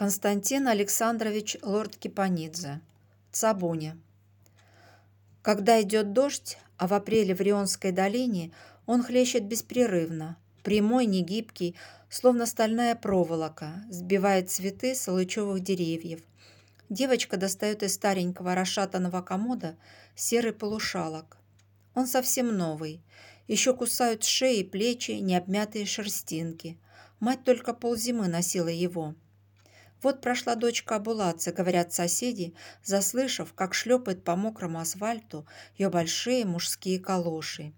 Константин Александрович Лорд Кипанидзе. Цабуня. Когда идет дождь, а в апреле в Рионской долине он хлещет беспрерывно, прямой, негибкий, словно стальная проволока, сбивает цветы с лучевых деревьев. Девочка достает из старенького расшатанного комода серый полушалок. Он совсем новый. Еще кусают шеи плечи необмятые шерстинки. Мать только ползимы носила его. Вот прошла дочка Абуладзе, говорят соседи, заслышав, как шлепает по мокрому асфальту ее большие мужские калоши.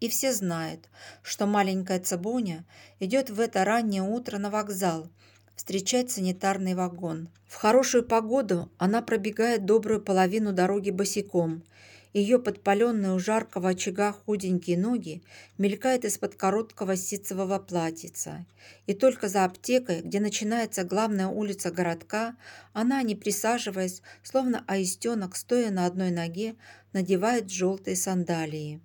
И все знают, что маленькая Цабуня идет в это раннее утро на вокзал встречать санитарный вагон. В хорошую погоду она пробегает добрую половину дороги босиком – ее подпаленные у жаркого очага худенькие ноги мелькают из-под короткого ситцевого платьица. И только за аптекой, где начинается главная улица городка, она, не присаживаясь, словно аистенок, стоя на одной ноге, надевает желтые сандалии.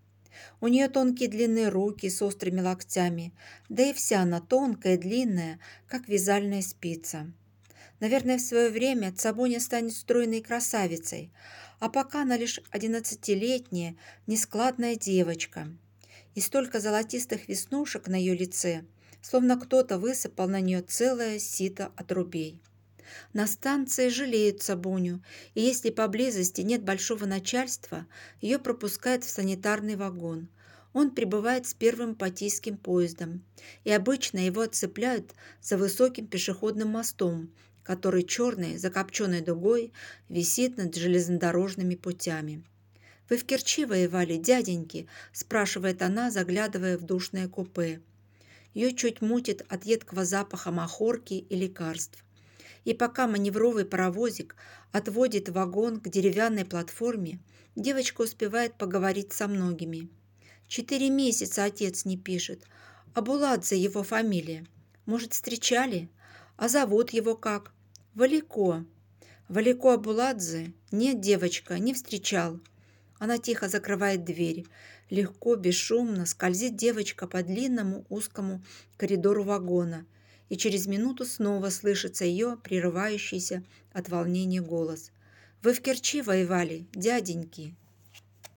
У нее тонкие длинные руки с острыми локтями, да и вся она тонкая, длинная, как вязальная спица. Наверное, в свое время Цабоня станет стройной красавицей, а пока она лишь одиннадцатилетняя, нескладная девочка. И столько золотистых веснушек на ее лице, словно кто-то высыпал на нее целое сито отрубей. На станции жалеют Сабуню, и если поблизости нет большого начальства, ее пропускают в санитарный вагон. Он прибывает с первым патийским поездом, и обычно его отцепляют за высоким пешеходным мостом, который черной закопченной дугой висит над железнодорожными путями. «Вы в Керчи воевали, дяденьки?» – спрашивает она, заглядывая в душное купе. Ее чуть мутит от едкого запаха махорки и лекарств. И пока маневровый паровозик отводит вагон к деревянной платформе, девочка успевает поговорить со многими. Четыре месяца отец не пишет. А Буладзе его фамилия. Может, встречали? А зовут его как? Валико. Валико Абуладзе? Нет, девочка, не встречал. Она тихо закрывает дверь. Легко, бесшумно скользит девочка по длинному узкому коридору вагона. И через минуту снова слышится ее прерывающийся от волнения голос. «Вы в Керчи воевали, дяденьки?»